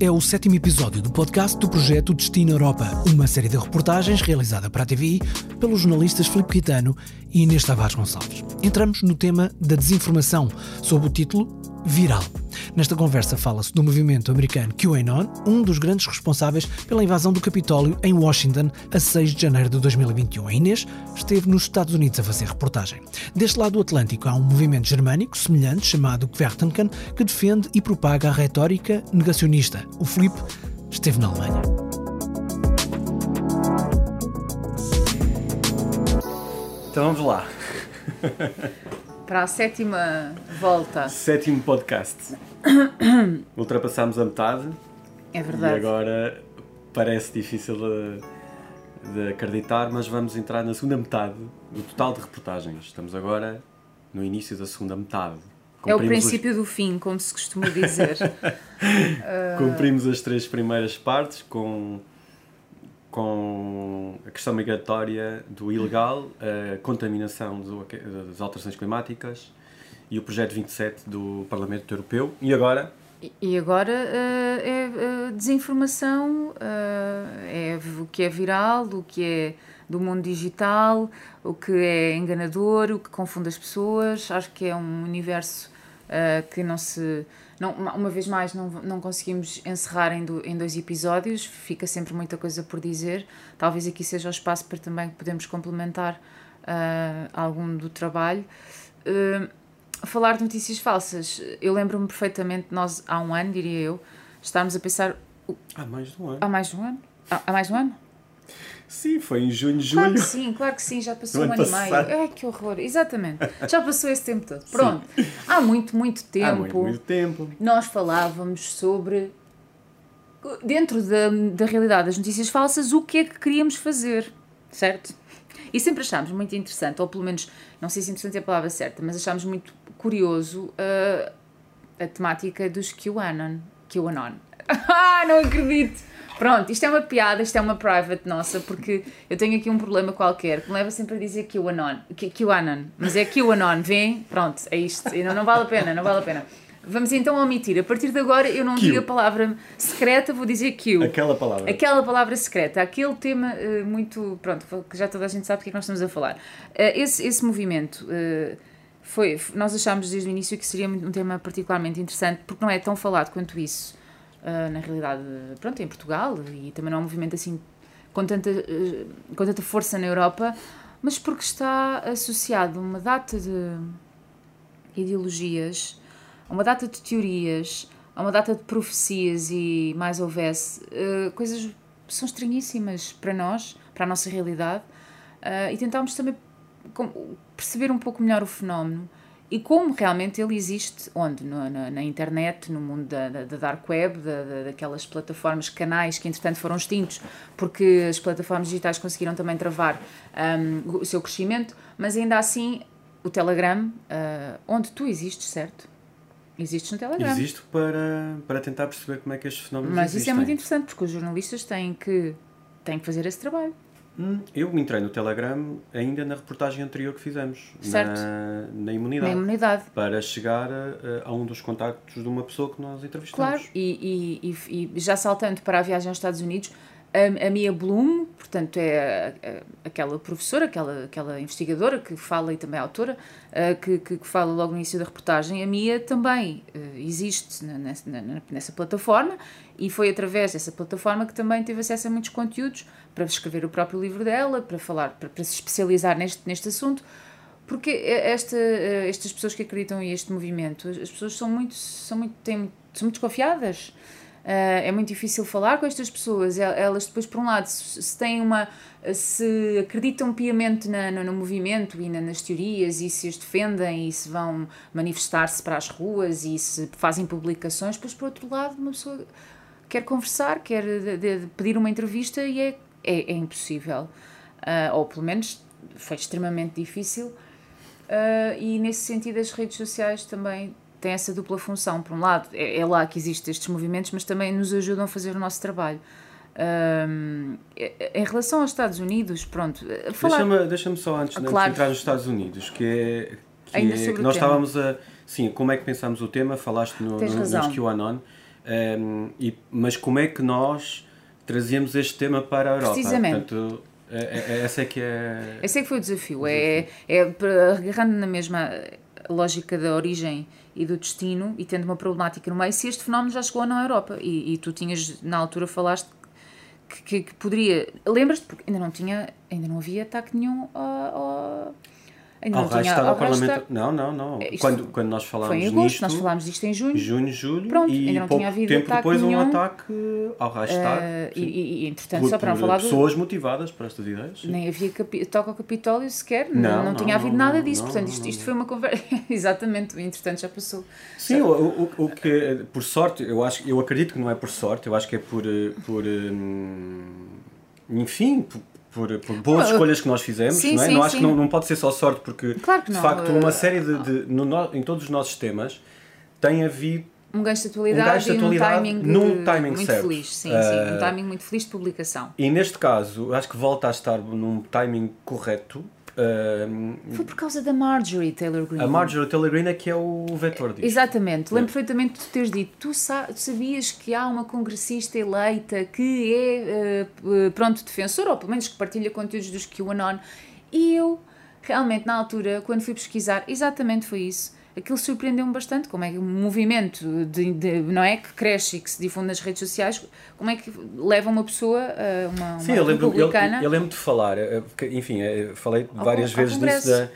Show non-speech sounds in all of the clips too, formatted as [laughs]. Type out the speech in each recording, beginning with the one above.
É o sétimo episódio do podcast do projeto Destino Europa, uma série de reportagens realizada para a TVI pelos jornalistas Filipe Quitano e Inês Tavares Gonçalves. Entramos no tema da desinformação, sob o título Viral. Nesta conversa fala-se do movimento americano QAnon, um dos grandes responsáveis pela invasão do Capitólio em Washington a 6 de janeiro de 2021. A Inês esteve nos Estados Unidos a fazer reportagem. Deste lado do Atlântico há um movimento germânico semelhante chamado Quertenken que defende e propaga a retórica negacionista. O Filipe esteve na Alemanha. Então vamos lá. [laughs] Para a sétima volta. Sétimo podcast. [coughs] Ultrapassámos a metade. É verdade. E agora parece difícil de, de, acreditar, mas vamos entrar na segunda metade do total de reportagens. Estamos agora no início da segunda metade. é o princípio os... do fim, como se costuma dizer. [laughs] Cumprimos as três primeiras partes com, com a questão migratória do ilegal, a contaminação do, das alterações climáticas e o projeto 27 do Parlamento Europeu. E agora? E agora uh, é uh, desinformação, uh, é o que é viral, o que é do mundo digital, o que é enganador, o que confunde as pessoas. Acho que é um universo que não se. Não, uma vez mais, não, não conseguimos encerrar em, do, em dois episódios, fica sempre muita coisa por dizer. Talvez aqui seja o espaço para também podermos complementar algum do trabalho falar de notícias falsas, eu lembro-me perfeitamente, nós há um ano, diria eu, estávamos a pensar. Há mais de um ano. Há mais de um ano? Há, há mais de um ano? Sim, foi em junho, julho. Claro que sim, claro que sim, já passou um ano e meio. Ai, que horror, exatamente. Já passou esse tempo todo. Pronto. Sim. Há muito, muito tempo. Há muito, muito tempo. Nós falávamos sobre, dentro da, da realidade das notícias falsas, o que é que queríamos fazer, certo? E sempre achámos muito interessante, ou pelo menos, não sei se interessante é a palavra certa, mas achámos muito curioso uh, a temática dos QAnon. QAnon. [laughs] ah, não acredito! Pronto, isto é uma piada, isto é uma private nossa, porque eu tenho aqui um problema qualquer que me leva sempre a dizer QAnon. QAnon, mas é QAnon, vem? Pronto, é isto. E não, não vale a pena, não vale a pena. Vamos então omitir. A partir de agora eu não Q. digo a palavra secreta, vou dizer Q. Aquela palavra. Aquela palavra secreta. Aquele tema uh, muito. Pronto, que já toda a gente sabe porque é que nós estamos a falar. Uh, esse, esse movimento. Uh, foi, nós achámos desde o início que seria um tema particularmente interessante porque não é tão falado quanto isso na realidade pronto em Portugal e também não é um movimento assim com tanta com tanta força na Europa mas porque está associado a uma data de ideologias a uma data de teorias, a uma data de profecias e mais houvesse, uh, coisas são estranhíssimas para nós, para a nossa realidade, uh, e tentámos também perceber um pouco melhor o fenómeno e como realmente ele existe, onde? Na, na, na internet, no mundo da, da, da dark web, da, da, daquelas plataformas, canais que entretanto foram extintos, porque as plataformas digitais conseguiram também travar um, o seu crescimento, mas ainda assim o Telegram, uh, onde tu existes, certo? Existes no Telegram. Existo para, para tentar perceber como é que estes fenómenos Mas existem. isso é muito interessante, porque os jornalistas têm que, têm que fazer esse trabalho. Hum, eu entrei no Telegram ainda na reportagem anterior que fizemos, certo. Na, na, imunidade, na imunidade. Para chegar a, a, um dos contactos de uma pessoa que nós entrevistamos. Claro, e, e, e já saltando para a viagem aos Estados Unidos, a, a Mia Bloom, portanto, é a, aquela professora, aquela, aquela investigadora que fala e também autora, uh, que, que, fala logo no início da reportagem. A Mia também uh, existe nessa, nessa plataforma e foi através dessa plataforma que também teve acesso a muitos conteúdos para escrever o próprio livro dela, para falar, para, para se especializar neste, neste assunto. Porque esta, eh, estas pessoas que acreditam em este movimento, as pessoas são muito, são muito, têm, são muito desconfiadas. Uh, é muito difícil falar com estas pessoas. Elas depois, por um lado, se têm uma, se acreditam piamente na, no, no, movimento e na, nas teorias e se as defendem e se vão manifestar-se para as ruas e se fazem publicações, depois por outro lado, uma pessoa quer conversar, quer de, de pedir uma entrevista e é, é, é impossível. Uh, ou pelo menos foi extremamente difícil. Uh, e nesse sentido, as redes sociais também tem essa dupla função. Por um lado, é, é lá que existem estes movimentos, mas também nos ajudam a fazer o nosso trabalho. Um, em relação aos Estados Unidos, pronto. Falar... Deixa-me deixa só antes, claro. de entrar nos Estados Unidos, que é. Que Ainda é, sobre nós tema. estávamos a. Sim, como é que pensámos o tema? Falaste no, no, nos QAnon. Um, e, mas como é que nós trazíamos este tema para a Europa? Precisamente. Portanto, é, é, é, essa é que é. Esse é que foi o desafio. É, é agarrando na mesma lógica da origem e do destino e tendo uma problemática no meio, se este fenómeno já chegou à Europa. E, e tu tinhas, na altura, falaste que, que, que poderia. Lembras-te? Porque ainda não tinha, ainda não havia ataque nenhum ao. ao Ainda não tinha, ao Parlamento. Não, não, não. Isto quando, quando nós falámos foi em agosto, nisto, nós falámos disto em junho. Junho, julho. Pronto, e ainda não pouco tinha havido tempo ataque depois nenhum. um ataque ao Reichstag. Uh, sim. e, e, entretanto, por, só para não falar do, pessoas motivadas por estas ideias. sim. Nem havia capi- toque ao Capitólio sequer, não, Não, não, não, tinha havido não, nada disso. não, Portanto, isto, isto foi uma conversa. [laughs] Exatamente, entretanto já passou. Sim, o, o, o que, por sorte, eu, acho, eu acredito que não é por sorte, eu acho que é por, eh, por hum, enfim, por, por, por boas Ah, escolhas que nós fizemos, sim, não é? sim, não acho que sim. não, não pode ser só sorte, porque Claro que de não, facto uma série de, de no, em todos os nossos temas tem havido Um gancho de Um atualidade, gancho de e num atualidade timing, num de- timing muito certo. feliz. Sim, Ah, sim, um timing muito feliz de publicação. e neste caso, acho que volta a estar num timing correto. Foi por causa da Marjorie Taylor Greene. a Marjorie Taylor Greene é que é o vetor disto. Exatamente, lembro É. perfeitamente de teres dito. Tu sabias que há uma congressista eleita que é, eh, eh, pronto, defensora, ou pelo menos que partilha conteúdos dos QAnon. E eu, realmente, na altura, quando fui pesquisar, exatamente foi isso. Aquilo surpreendeu-me bastante, como é que um movimento de, de- não é, que cresce e que se difunde nas redes sociais, como é que leva uma pessoa, uma, uma Sim, eu lembro, eu, republicana... eu lembro de falar, eh, enfim, eh, falei Ao várias ao vezes disso Congresso.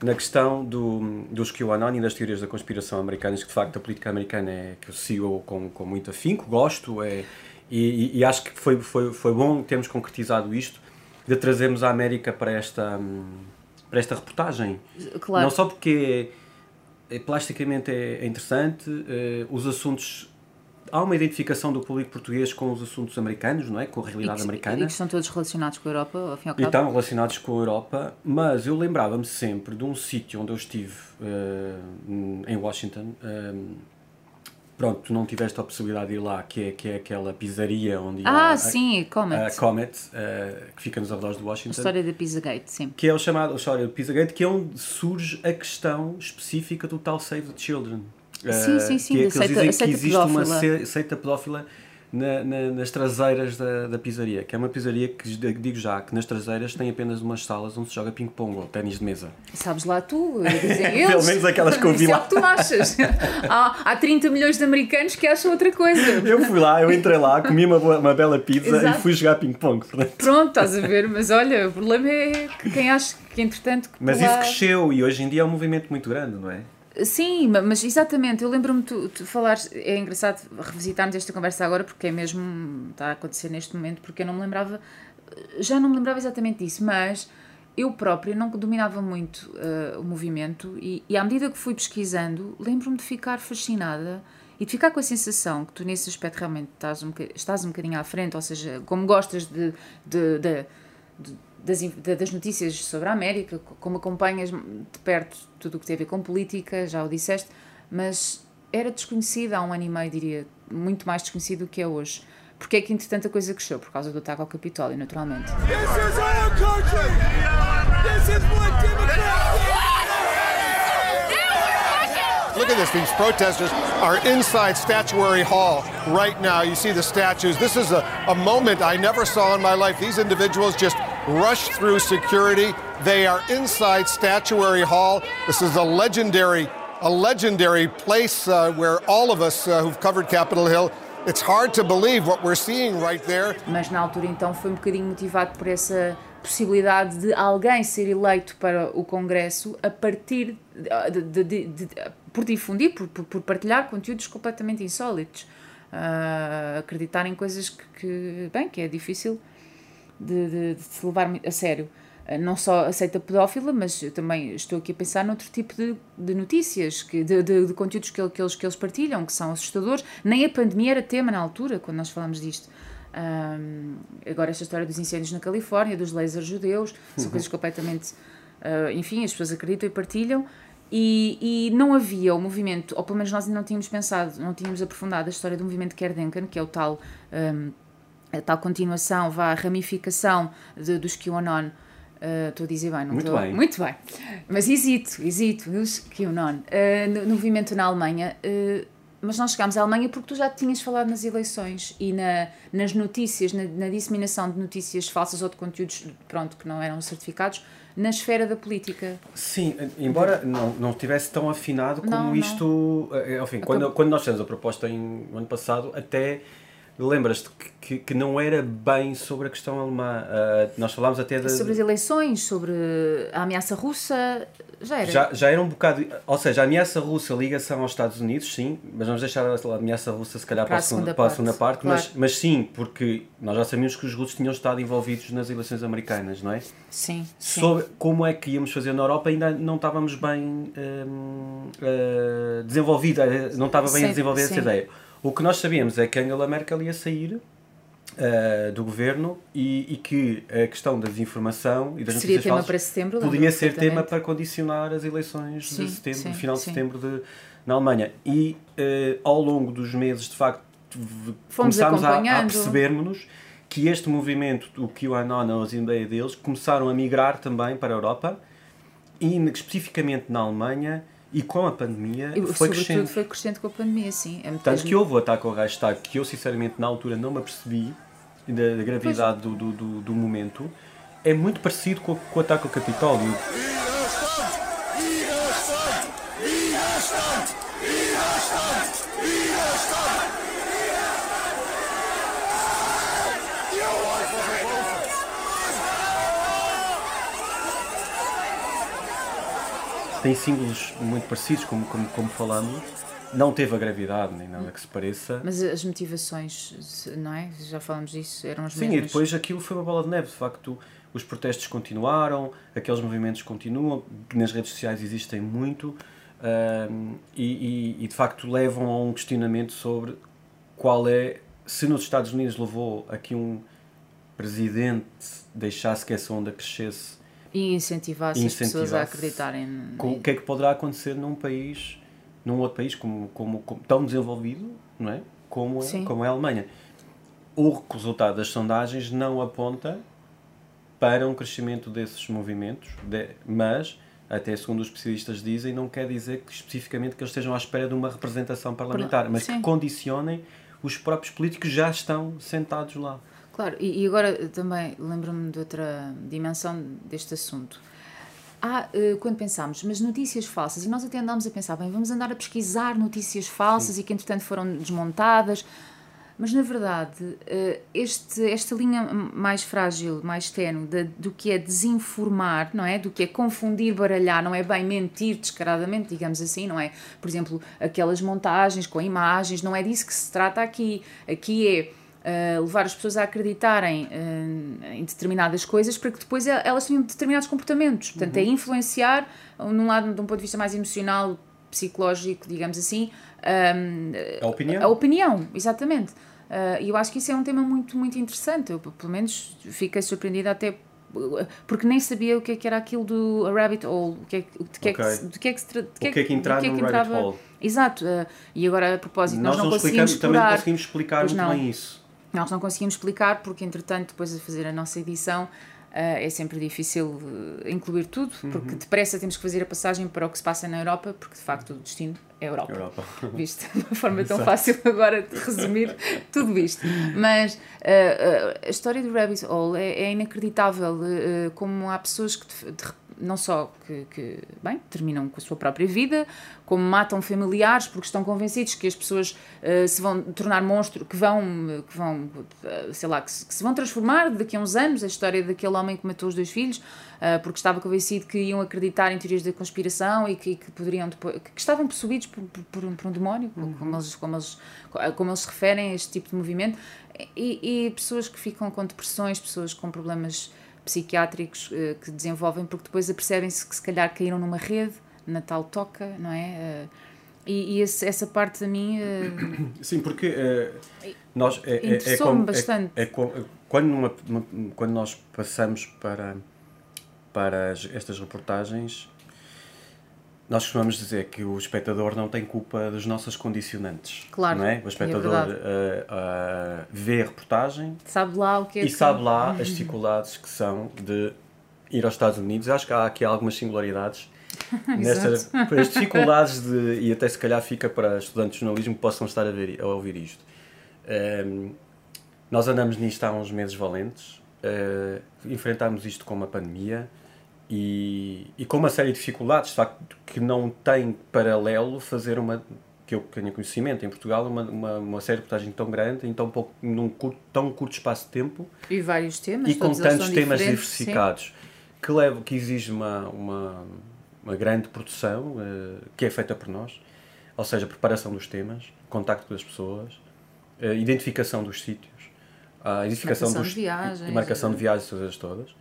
da, na questão do, dos QAnon e das teorias da conspiração americanas, que de facto a política americana é que eu sigo com, com muito afinco, gosto, é, e, e- e acho que foi, foi, foi bom termos concretizado isto, de trazermos a América para esta, hum, para esta reportagem. Claro. Não só porque é, plasticamente é, é interessante, eh, os assuntos. Há uma identificação do público português com os assuntos americanos, não é? Com a e realidade que, americana. e que estão todos relacionados com a Europa, ao fim e ao E cabo. estão relacionados com a Europa, mas eu lembrava-me sempre de um sítio onde eu estive eh, em Washington. eh, pronto, tu não tiveste a possibilidade de ir lá, que é, que é aquela pizzaria onde há Ah, a- sim, Comet. a Comet, eh, que fica nos arredores de A Washington. história da Pizzagate, sim. Que é o chamado a história do Pizzagate, que é onde surge a questão específica do tal Save the Children. Sim, Eh, sim, sim, Que, é que eles seita- dizem a seita que existe uma pedófila. se- seita pedófila na- na- nas traseiras da, da pizzaria, que é uma pizzaria que digo já que nas traseiras tem apenas umas salas onde se joga ping-pong ou ténis de mesa. Sabes lá tu, [laughs] dizem eles. Pelo menos aquelas que eu vi é lá. o que tu achas. [laughs] Há, há 30 milhões de americanos que acham outra coisa. Eu fui lá, eu entrei lá, comi uma, boa- uma bela pizza Exato. e fui jogar ping-pong. Pronto, estás a ver, mas olha, o problema é que quem acha que entretanto. que Mas por isso cresceu e hoje em dia é um movimento muito grande, não é? Sim, ma- mas exatamente, eu lembro-me tu, tu falares, é engraçado revisitarmos esta conversa agora porque é mesmo, está a acontecer neste momento, porque eu não me lembrava, já não me lembrava exatamente disso, mas eu própria não dominava muito eh, o movimento e, e à medida que fui pesquisando, lembro-me de ficar fascinada e de ficar com a sensação que tu nesse aspecto realmente estás um, estás um bocadinho à frente, ou seja, como gostas de- de- de, de- das, das notícias sobre a América, co- como acompanhas de perto tudo o que tem a ver com política, já o disseste, mas era desconhecida há um ano e meio, diria, muito mais desconhecido do que é hoje. Porque é que, entretanto, a coisa cresceu? Por causa do ataque ao Capitólio, naturalmente. This is our country. This is what Democrats Look at this. These protesters are inside Statuary Hall right now. You see the statues. This is a, a moment I never saw in my life. These individuals just rushed through security. They are inside Statuary Hall. This is a legendary, a legendary place uh, where all of us uh, who've covered Capitol Hill, it's hard to believe what we're seeing right there. Mas na altura, então, foi um bocadinho motivado por essa possibilidade de alguém ser eleito para o Congresso a partir de, de- de- de- por difundir, por, por, por partilhar conteúdos completamente insólitos. Ah, acreditar em coisas que, que, bem, que é difícil de, de- de se levar a sério. Ah, Não só aceita pedófila, mas também estou aqui a pensar noutro tipo de, de notícias, que, de, de- de conteúdos que, que eles, que eles partilham, que são assustadores. Nem a pandemia era tema na altura, quando nós falamos disto. Ahm, agora, esta história dos incêndios na Califórnia, dos lasers judeus, são coisas completamente. ah, enfim, as pessoas acreditam e partilham. E, e não havia o movimento, ou pelo menos nós ainda não tínhamos pensado, não tínhamos aprofundado a história do movimento Kerdenkan, que é o tal. ahm, a tal continuação, vá, a ramificação de, dos QAnon. Uh, estou a dizer bem, não Muito estou? bem. Muito bem. Mas hesito, hesito, os QAnon. Uh, no, no movimento na Alemanha, uh, mas nós chegámos à Alemanha porque tu já tinhas falado nas eleições e na, nas notícias, na, na disseminação de notícias falsas ou de conteúdos, pronto, que não eram certificados, na esfera da política. Sim, embora não, não estivesse tão afinado como Não, não. isto. eh, Enfim, quando, quando nós fizemos a proposta em, no ano passado, até lembras-te que, que, que não era bem sobre a questão alemã. Ah, nós falámos até da. Sobre as eleições, sobre a ameaça russa, já era. Já, já era um bocado. Ou seja, a ameaça russa, ligação aos Estados Unidos, sim, mas vamos deixar a ameaça russa se calhar para, Para a segunda, segunda para a parte, segunda parte, mas, claro. mas sim, porque nós já sabíamos que os russos tinham estado envolvidos nas eleições americanas, não é? Sim, sim. Sobre como é que íamos fazer na Europa, ainda não estávamos bem hum, eh, desenvolvida, não estava bem Sim, a desenvolver essa sim. ideia. O que nós sabíamos é que Angela Merkel ia sair eh, do governo e, e que a questão da desinformação e das Seria notícias tema falsas para setembro, podia ser tema para condicionar as eleições Sim, de setembro, sim, final de sim. setembro de, na Alemanha. E eh, ao longo dos meses, de facto, Fomos começámos a, a acompanhando. percebermos que este movimento, o QAnon, as ideias deles, começaram a migrar também para a Europa e especificamente na Alemanha e com a pandemia E, foi sobretudo crescendo. foi crescente com a pandemia, sim. É Tanto que houve o ataque ao Reichstag, que eu sinceramente na altura não me apercebi da, da gravidade do, do, do, do momento, é muito parecido com, o- com o ataque ao Capitólio. Widerstand! Tem símbolos muito parecidos, como, como, como falamos. Não teve a gravidade, nem nada que se pareça. Mas as motivações, não é? Já falamos disso, eram as Sim, e mesmas. depois aquilo foi uma bola de neve. De facto, os protestos continuaram, aqueles movimentos continuam, nas redes sociais existem muito, ahm, e, e- e, de facto levam a um questionamento sobre qual é, se nos Estados Unidos levou a que um presidente deixasse que essa onda crescesse, E incentivasse as pessoas a acreditarem. com- o que é que poderá acontecer num país, num outro país como, como, como tão desenvolvido, não é? Como, é- Sim. como é a Alemanha. O resultado das sondagens não aponta para um crescimento desses movimentos, de- mas, até segundo os especialistas dizem, não quer dizer que especificamente que eles estejam à espera de uma representação parlamentar, mas sim. que condicionem os próprios políticos que já estão sentados lá. Claro, e, e agora também lembro-me de outra dimensão deste assunto. Há, eh, quando pensámos, mas notícias falsas, e nós até andámos a pensar, bem, vamos andar a pesquisar notícias falsas e que entretanto foram desmontadas, mas na verdade, eh, este, esta linha mais frágil, mais tenue, da- do que é desinformar, não é? Do que é confundir, baralhar, não é bem mentir descaradamente, digamos assim, não é? Por exemplo, aquelas montagens com imagens, não é disso que se trata aqui. Aqui é Uh, levar as pessoas a acreditarem uh, em determinadas coisas para que depois el- elas tenham determinados comportamentos. Portanto, é influenciar, uh, num lado, de um ponto de vista mais emocional, psicológico, digamos assim, um, A opinião? a opinião, exatamente. Uh, E eu acho que isso é um tema muito, muito interessante. Eu, pelo menos, fiquei surpreendida até uh, porque nem sabia o que é que era aquilo do rabbit hole, o que é, que- de que é que, de que é que se O que é que num que rabbit entrava- hole? Exato. uh, E agora, a propósito, nós, Nós, não não conseguimos também não conseguimos explicar Pois muito não. bem isso. Nós não conseguimos explicar porque, entretanto, depois de fazer a nossa edição, eh, é sempre difícil eh, incluir tudo, porque depressa temos que fazer a passagem para o que se passa na Europa, porque de facto o destino é a Europa. Europa. [laughs] Visto de uma forma tão fácil agora de resumir tudo isto. Mas eh, a história do Rabbit Hole é, é inacreditável, como há pessoas que de- de- não só que, que, bem, terminam com a sua própria vida, como matam familiares porque estão convencidos que as pessoas eh, se vão tornar monstro, que vão, que vão eh, sei lá, que se, que se vão transformar daqui a uns anos, a história daquele homem que matou os dois filhos, eh, porque estava convencido que iam acreditar em teorias da conspiração e que, que poderiam depois, que estavam possuídos por, por, por um, demónio, como, eles, como, eles, como eles referem a este tipo de movimento, e, e pessoas que ficam com depressões, pessoas com problemas psiquiátricos eh, que desenvolvem porque depois apercebem-se que se calhar caíram numa rede, na tal toca, não é? Eh, e e esse- essa parte a mim eh, [coughs] Sim, porque nós é, é, é, como- é- bastante. é co- quando, numa- numa- quando nós passamos para, para as- estas reportagens, nós costumamos dizer que o espectador não tem culpa das nossas condicionantes. Claro, não é? e é O espectador verdade. eh, eh, vê a reportagem sabe lá o que é e que- sabe lá [laughs] as dificuldades que são de ir aos Estados Unidos. Eu acho que há aqui algumas singularidades [laughs] nestas [laughs] as dificuldades de, e até se calhar fica para estudantes de jornalismo que possam estar a, ver, a ouvir isto. Um, nós andamos nisto há uns meses valentes, uh, enfrentámos isto com uma pandemia e, e com uma série de dificuldades, de facto, que não tem paralelo fazer uma, que eu tenha conhecimento em Portugal, uma, uma, uma série de reportagem tão grande, em tão, pouco, num curto, tão curto espaço de tempo. E vários temas. E com tantos temas diversificados, que, leva, que exige uma, uma, uma grande produção, uh, que é feita por nós, ou seja, preparação dos temas, contacto com as pessoas, uh, identificação dos sítios, a identificação marcação dos, de viagens, marcação de eh. viagens, todas.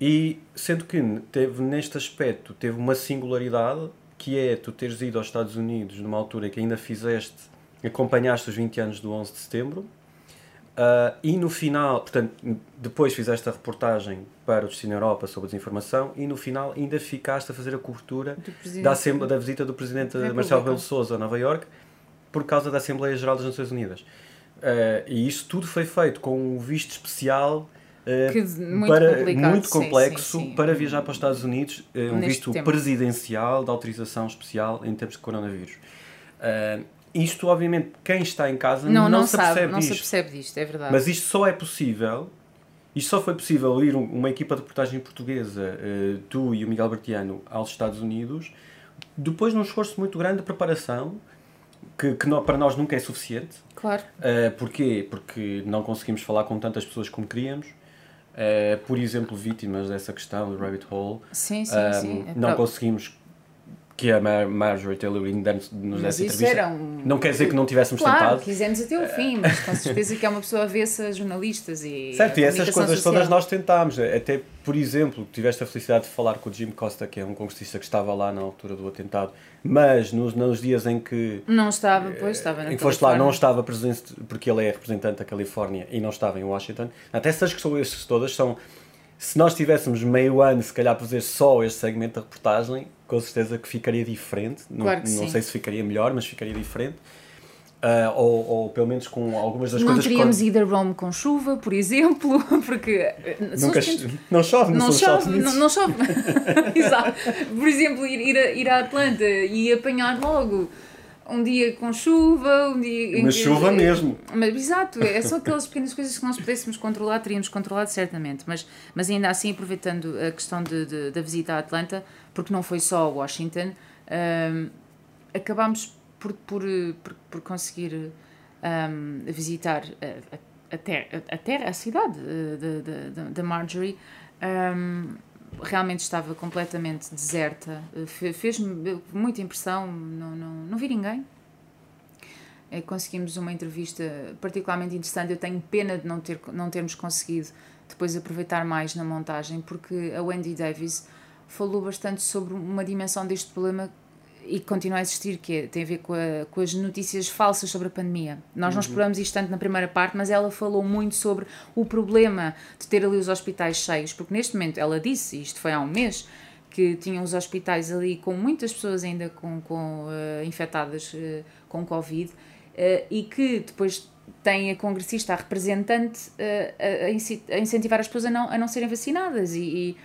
E sendo que teve neste aspecto teve uma singularidade que é tu teres ido aos Estados Unidos numa altura que ainda fizeste, acompanhaste os 20 anos do 11 de setembro uh, e no final, portanto, depois fizeste a reportagem para o Destino Europa sobre a desinformação e no final ainda ficaste a fazer a cobertura da, da visita do Presidente Marcelo Rebelo de Sousa a Nova York por causa da Assembleia Geral das Nações Unidas. Uh, e isso tudo foi feito com um visto especial uh, muito para, muito sim, complexo sim, sim. para viajar para os Estados Unidos, uh, um Neste visto tempo. presidencial de autorização especial em termos de coronavírus. Uh, isto, obviamente, quem está em casa Não, não, não, se sabe, percebe não disto. se percebe disto, é verdade. Mas isto só é possível, isto só foi possível ir um- uma equipa de reportagem portuguesa, eh, tu e o Miguel Bertiano, aos Estados Unidos, depois de um esforço muito grande de preparação, que, que nó- para nós nunca é suficiente. Claro. Uh, porquê? Porque não conseguimos falar com tantas pessoas como queríamos. Uh, por exemplo, vítimas dessa questão do rabbit hole. Sim, sim, Um, sim. É não conseguimos que a Mar Marjorie Taylor Greene nos Mas desse isso entrevista. era um- Não quer dizer que não tivéssemos Claro, tentado. quisemos até o fim, mas com certeza que é uma pessoa avessa a jornalistas e. Certo, e essas coisas social. todas nós tentámos. Até, por exemplo, tiveste a felicidade de falar com o Jim Costa, que é um congressista que estava lá na altura do atentado, mas nos, nos dias em que, Não estava, pois, estava na em que foste lá, não estava presente, porque ele é representante da Califórnia e não estava em Washington. Até essas questões todas são. Se nós tivéssemos meio ano, se calhar, para fazer só este segmento da reportagem, com certeza que ficaria diferente. Não- Claro que não, sim. sei se ficaria melhor, mas ficaria diferente. Ah, ou, ou pelo menos com algumas das Não coisas teríamos que. ido a Rome com chuva, por exemplo, [laughs] porque. eh, Nunca, os pequenos- não chove, não, Não chove, Unidos. não, não chove. [laughs] [laughs] Exato. Por exemplo, ir, ir, a, ir à Atlanta e apanhar logo um dia com chuva, um dia. Mas chuva mesmo. Mas, exato, é, são [laughs] aquelas pequenas coisas que nós pudéssemos controlar, teríamos controlado certamente. Mas, mas ainda assim, aproveitando a questão de, de- da visita à Atlanta, porque não foi só a Washington, ahm, acabámos por, por, por, por conseguir ahm, visitar a, a, a, terra, a terra, a cidade eh, da Marjorie. ahm, realmente estava completamente deserta. Eh, fe- Fez-me muita impressão, não, não, não vi ninguém. Eh, Conseguimos uma entrevista particularmente interessante. Eu tenho pena de não, ter, não termos conseguido depois aproveitar mais na montagem, porque a Wendy Davis falou bastante sobre uma dimensão deste problema e que continua a existir, que é- tem a ver com, a- com as notícias falsas sobre a pandemia. Nós não exploramos isto tanto na primeira parte, mas ela falou muito sobre o problema de ter ali os hospitais cheios, porque neste momento ela disse, e isto foi há um mês, que tinham os hospitais ali com muitas pessoas ainda com, com, eh, infectadas eh, com Covid eh, e que depois tem a congressista, a representante, a, a incentivar as pessoas a não, a não serem vacinadas e, e,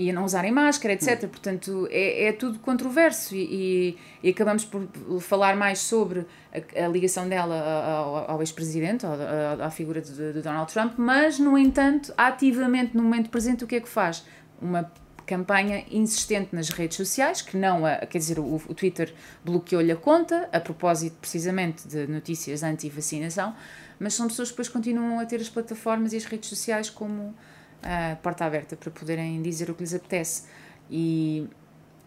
e a não usarem máscara, etc. Portanto, é, é tudo controverso e, e, e acabamos por falar mais sobre a, a ligação dela ao, ao ex-presidente, à, figura de, de Donald Trump, mas, no entanto, ativamente, no momento presente, o que é que faz? Uma campanha insistente nas redes sociais, que não, a, quer dizer, o, o Twitter bloqueou-lhe a conta, a propósito precisamente de notícias anti-vacinação, mas são pessoas que depois continuam a ter as plataformas e as redes sociais como a porta aberta para poderem dizer o que lhes apetece. E,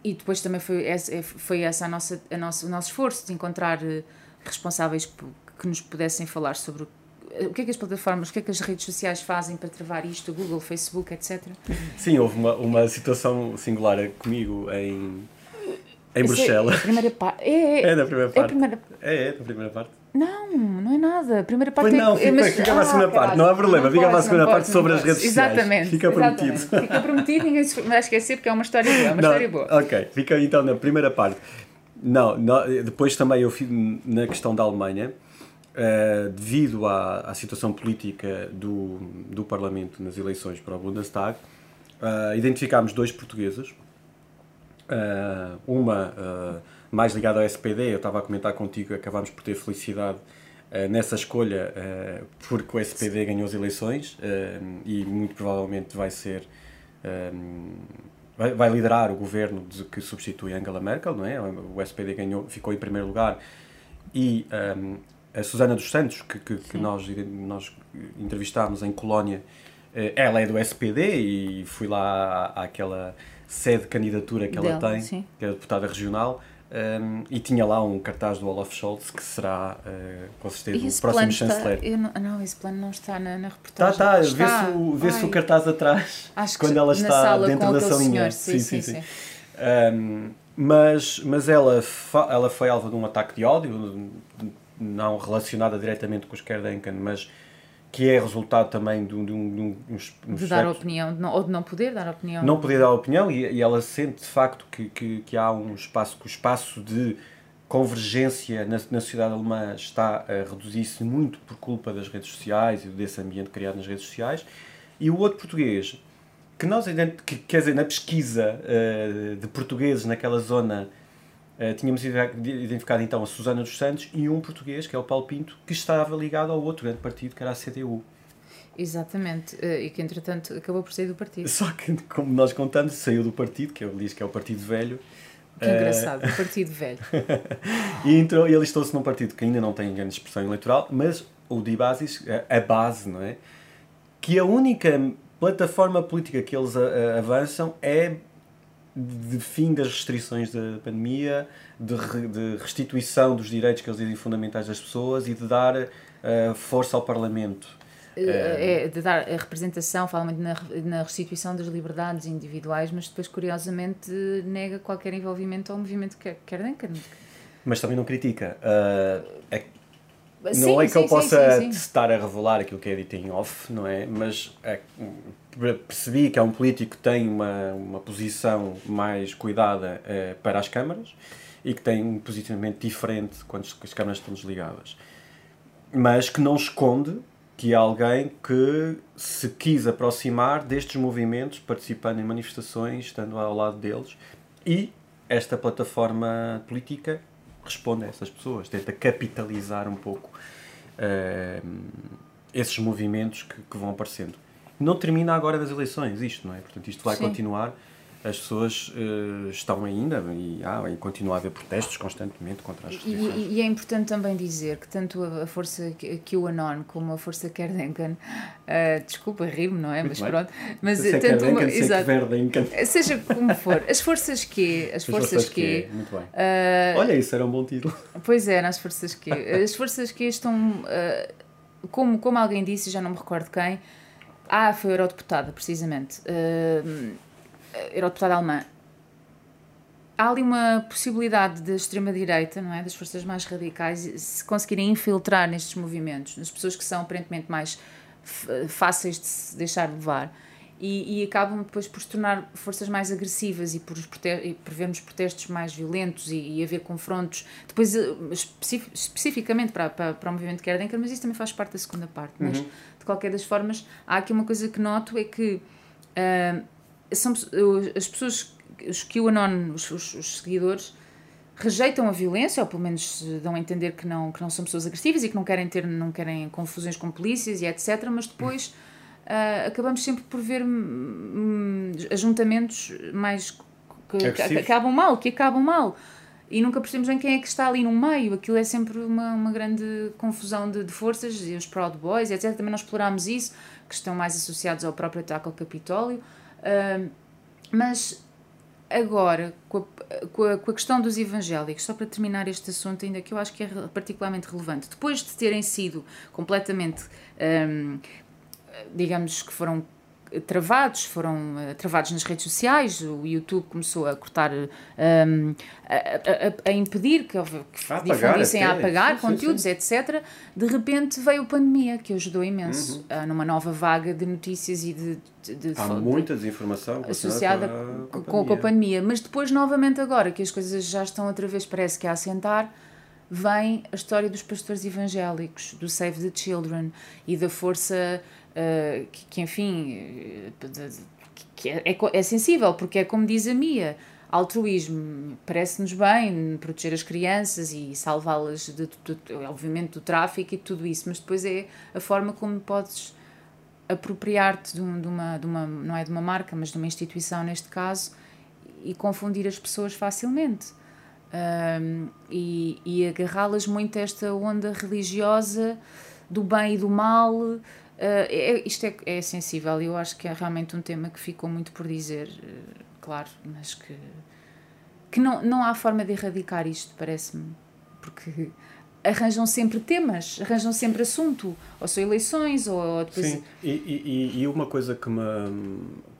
e depois também foi essa, foi essa a nossa, a nossa, o nosso esforço de encontrar eh, responsáveis que nos pudessem falar sobre o, o que é que as plataformas, o que é que as redes sociais fazem para travar isto, Google, Facebook, etc. Sim, houve uma, uma situação singular comigo em, em é- Bruxelas. É, a primeira parte. É, É da primeira É a parte. primeira... É, é da primeira parte. Não, não é nada. A primeira parte Pois é não, é, fica- fica para a segunda parte, não há problema, fica para a segunda não parte sobre não as redes sociais. Exatamente. Fica exatamente. prometido. Fica prometido, ninguém se vai esquecer porque é uma história boa. É uma Não, história boa. Ok, fica então na primeira parte. Não, não, depois também eu fiz na questão da Alemanha, eh, devido à, à situação política do, do Parlamento nas eleições para o Bundestag, eh, identificámos dois portugueses Uh, uma uh, mais ligada ao SPD, eu estava a comentar contigo, acabámos por ter felicidade uh, nessa escolha, porque o SPD ganhou as eleições e muito provavelmente vai ser. Vai, vai, liderar o governo de, que substitui Angela Merkel, não é? O SPD ganhou, ficou em primeiro lugar e a Susana dos Santos, que, que, que nós, nós entrevistámos em Colónia, ela é do SPD e fui lá à, àquela sede de candidatura que ela tem, sim. que é deputada regional, um, e tinha lá um cartaz do Olaf Scholz que será uh, com certeza o próximo chanceler. Não, não, esse plano não está na, na reportagem. Tá, tá, vê-se o, vê o cartaz atrás Acho quando ela está dentro da salinha. Sim, sim, sim. sim. Um, mas, mas ela, ela foi alvo de um ataque de ódio, não relacionada diretamente com os Kerdenken, mas que é resultado também de um. De, um, de, um, um de dar opinião, de não, ou de não poder dar opinião. Não poder dar opinião, e, e ela sente de facto que, que, que, há um espaço, que o espaço de convergência na, na sociedade alemã está a reduzir-se muito por culpa das redes sociais e desse ambiente criado nas redes sociais. E o outro português, que nós, que, quer dizer, na pesquisa uh, de portugueses naquela zona Uh, tínhamos identificado então a Susana dos Santos e um português, que é o Paulo Pinto, que estava ligado ao outro grande partido, que era a CDU. Exatamente, uh, e que entretanto acabou por sair do partido. Só que, como nós contamos, saiu do partido, que ele diz que é o Partido Velho. Que uh... engraçado, [laughs] o Partido Velho. e entrou, ele alistou-se num partido que ainda não tem grande expressão eleitoral, mas o Dibasis, a base, não é? Que a única plataforma política que eles avançam é de fim das restrições da pandemia, de, de, restituição dos direitos que eles dizem fundamentais das pessoas e de dar uh, força ao Parlamento. É, de dar a representação, fala muito na, na restituição das liberdades individuais, mas depois, curiosamente, nega qualquer envolvimento ao movimento Kerdenker. Mas também não critica. Uh, é, sim, não é que sim, eu possa sim, estar a revelar aquilo que é dito em off, não é? Mas é, percebi que é um político que tem uma, uma posição mais cuidada eh, para as câmaras e que tem um posicionamento diferente quando as câmaras estão desligadas. Mas que não esconde que é alguém que se quis aproximar destes movimentos, participando em manifestações, estando ao lado deles, e esta plataforma política responde a essas pessoas, tenta capitalizar um pouco uh, esses movimentos que, que vão aparecendo não termina agora das eleições, isto, não é? Portanto, isto vai Sim. continuar. As pessoas uh, estão ainda e, ah, e continua a haver protestos constantemente contra as restrições. E, e, é importante também dizer que tanto a, força QAnon como a força Kerdenkan, uh, desculpa, rimo, não é? Muito mas bem. pronto. Mas se tanto uma, exato, seja como for, as forças Q, as, as forças, forças Q. Q. Muito bem. Uh, Olha, isso era um bom título. Pois é, as forças Q. As forças Q estão, como, como alguém disse, já não me recordo quem ah, foi eurodeputada, precisamente. Uh, eurodeputada alemã. Há ali uma possibilidade da extrema-direita, não é? Das forças mais radicais, se conseguirem infiltrar nestes movimentos, nas pessoas que são aparentemente mais fáceis de se deixar levar e, e, acabam depois por se tornar forças mais agressivas e por, e por vermos protestos mais violentos e, e haver confrontos, depois eh, especific, especificamente para, para, para o movimento de Kerdenker, mas isso também faz parte da segunda parte. Mas, uhum. de qualquer das formas, há aqui uma coisa que noto, é que uh, são, as pessoas, os QAnon, os, os, os seguidores, rejeitam a violência, ou pelo menos dão a entender que não, que não são pessoas agressivas e que não querem ter não querem confusões com polícias e etc. Mas depois [laughs] uh, acabamos sempre por ver hum, ajuntamentos mais que, que, que, acabam mal, que acabam mal. E nunca percebemos bem quem é que está ali no meio. Aquilo é sempre uma, uma grande confusão de, de forças, e os Proud Boys, etc. Também nós explorámos isso, que estão mais associados ao próprio ataque ao Capitólio. Uh, mas agora, com a, com, a, com a, questão dos evangélicos, só para terminar este assunto, ainda que eu acho que é particularmente relevante, depois de terem sido completamente um, digamos que foram travados, foram uh, travados nas redes sociais, o YouTube começou a cortar, um, ehm, a, a, a, impedir que, que a difundissem, a apagar sim, conteúdos, sim, etc. De repente veio a pandemia, que ajudou imenso, uhum. uh, numa nova vaga de notícias e de... de, de Há muita desinformação associada com a, com, com a pandemia. Mas depois, novamente agora, que as coisas já estão outra vez, parece que a assentar, vem a história dos pastores evangélicos, do Save the Children e da força uh, que, que, enfim, que é, é, é, sensível, porque é como diz a Mia, altruísmo. Parece-nos bem proteger as crianças e salvá-las, de, de, de, obviamente, do tráfico e tudo isso, mas depois é a forma como podes apropriar-te de, um, de, uma, de uma, não é de uma marca, mas de uma instituição neste caso, e confundir as pessoas facilmente. Um, e, e agarrá-las muito a esta onda religiosa do bem e do mal. Uh, é, isto é, é sensível e eu acho que é realmente um tema que ficou muito por dizer, uh, claro, mas que, que não, não há forma de erradicar isto, parece-me. Porque arranjam sempre temas, arranjam sempre assunto, ou são eleições, ou depois. Sim, e, e, e uma coisa que me.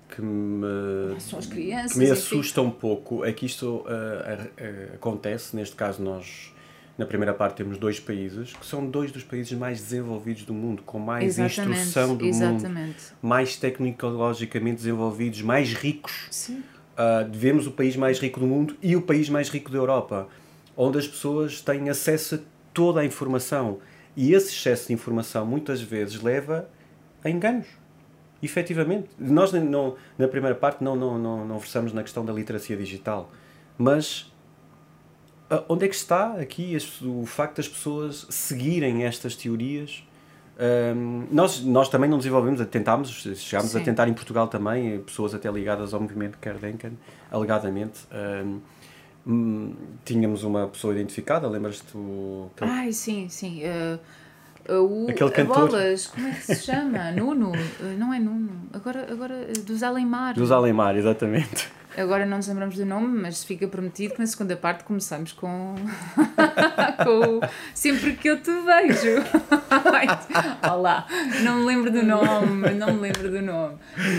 Que me, as crianças, que me assusta um pouco é que isto uh, uh, acontece, neste caso nós na primeira parte temos dois países que são dois dos países mais desenvolvidos do mundo, com mais exatamente, instrução do exatamente. mundo, mais tecnologicamente desenvolvidos, mais ricos. Sim. Uh, devemos o país mais rico do mundo e o país mais rico da Europa, onde as pessoas têm acesso a toda a informação. E esse excesso de informação muitas vezes leva a enganos. Efetivamente. Nós não, na primeira parte não, não, não, não versamos na questão da literacia digital, mas onde é que está aqui o facto das pessoas seguirem estas teorias? Um, nós, nós também não desenvolvemos, tentámos, chegámos Sim. a tentar em Portugal também, pessoas até ligadas ao movimento Kerdenkan, alegadamente. Um, Hum, tínhamos uma pessoa identificada, lembras-te? O... Ai, sim, sim. Uh, o, Aquele cantor. Bolas, como é que se chama? [laughs] Nuno? Uh, não é Nuno. Agora, agora dos Alemar. Dos Alemar, exatamente. Agora não nos lembramos do nome, mas fica prometido que na segunda parte começamos com. [laughs] com Sempre que eu te vejo. [laughs] Olá, não me lembro do nome, não me lembro do nome.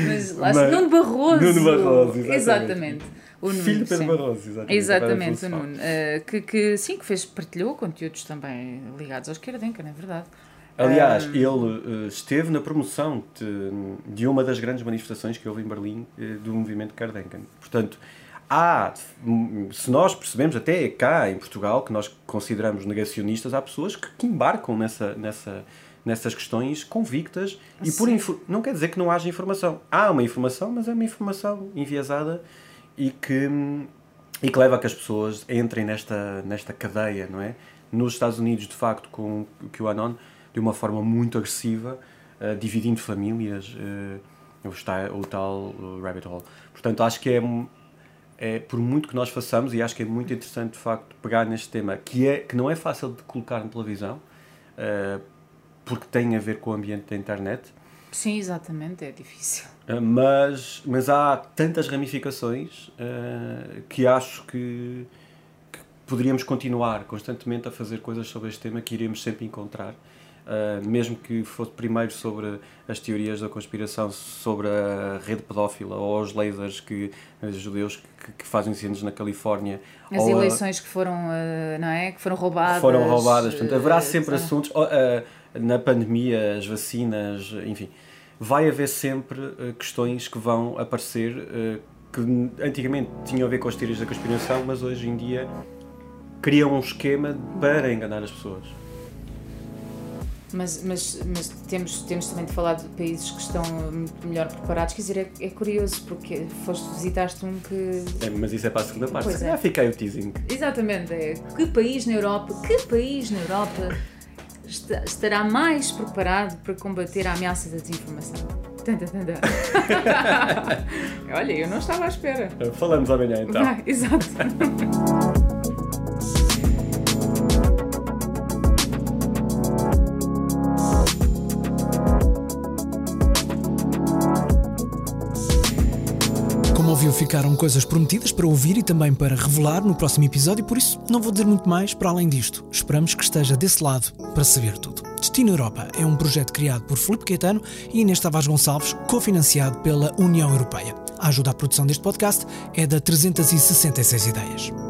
Mas lá mas, Nuno Barroso. Nuno Barroso, exatamente. exatamente. O Nuno, Filho Pedro Barroso, exatamente. Exatamente, o Nuno. Uh, que, que, sim, que fez, partilhou conteúdos também ligados ao Esquerdenca, não é verdade? Aliás, um... ele uh, esteve na promoção de, de, uma das grandes manifestações que houve em Berlim uh, do movimento Kardenken. Portanto, há, se nós percebemos até cá em Portugal, que nós consideramos negacionistas, há pessoas que, que embarcam nessa, nessa, nessas questões convictas e por não quer dizer que não haja informação. Há uma informação, mas é uma informação enviesada e que, e que leva a que as pessoas entrem nesta, nesta cadeia, não é? Nos Estados Unidos, de facto, com o QAnon, de uma forma muito agressiva, uh, dividindo famílias, uh, o, o tal rabbit hole. Portanto, acho que é, é, por muito que nós façamos, e acho que é muito interessante, de facto, pegar neste tema, que, é, que não é fácil de colocar na televisão, uh, porque tem a ver com o ambiente da internet, Sim, exatamente, é difícil. Mas, mas há tantas ramificações uh, que acho que, que, poderíamos continuar constantemente a fazer coisas sobre este tema que iremos sempre encontrar. Uh, mesmo que fosse primeiro sobre as teorias da conspiração sobre a rede pedófila ou os lasers que os judeus que, que fazem incêndios na Califórnia as eleições a, que foram não é? Que foram roubadas foram roubadas. Portanto haverá sempre assuntos na pandemia as vacinas enfim. Vai haver sempre uh, questões que vão aparecer uh, que antigamente tinham a ver com as teorias da conspiração, mas hoje em dia criam um esquema para enganar as pessoas. Mas, mas, mas temos, temos também de falar de países que estão muito melhor preparados. Quer dizer, é, é curioso porque foste, visitaste um que. É, mas isso é para a segunda parte. Pois é. Já fiquei o teasing. Exatamente. É. Que país na Europa, que país na Europa estará mais preparado para combater a ameaça da desinformação. Tanta, tanta. [laughs] Olha, eu não estava à espera. Falamos amanhã então. Ah, [laughs] exato. Ficaram coisas prometidas para ouvir e também para revelar no próximo episódio, por isso não vou dizer muito mais para além disto. Esperamos que esteja desse lado para saber tudo. Destino Europa é um projeto criado por Filipe Caetano e Inês Tavares Gonçalves, cofinanciado pela União Europeia. A ajuda à produção deste podcast é da 366 Ideias.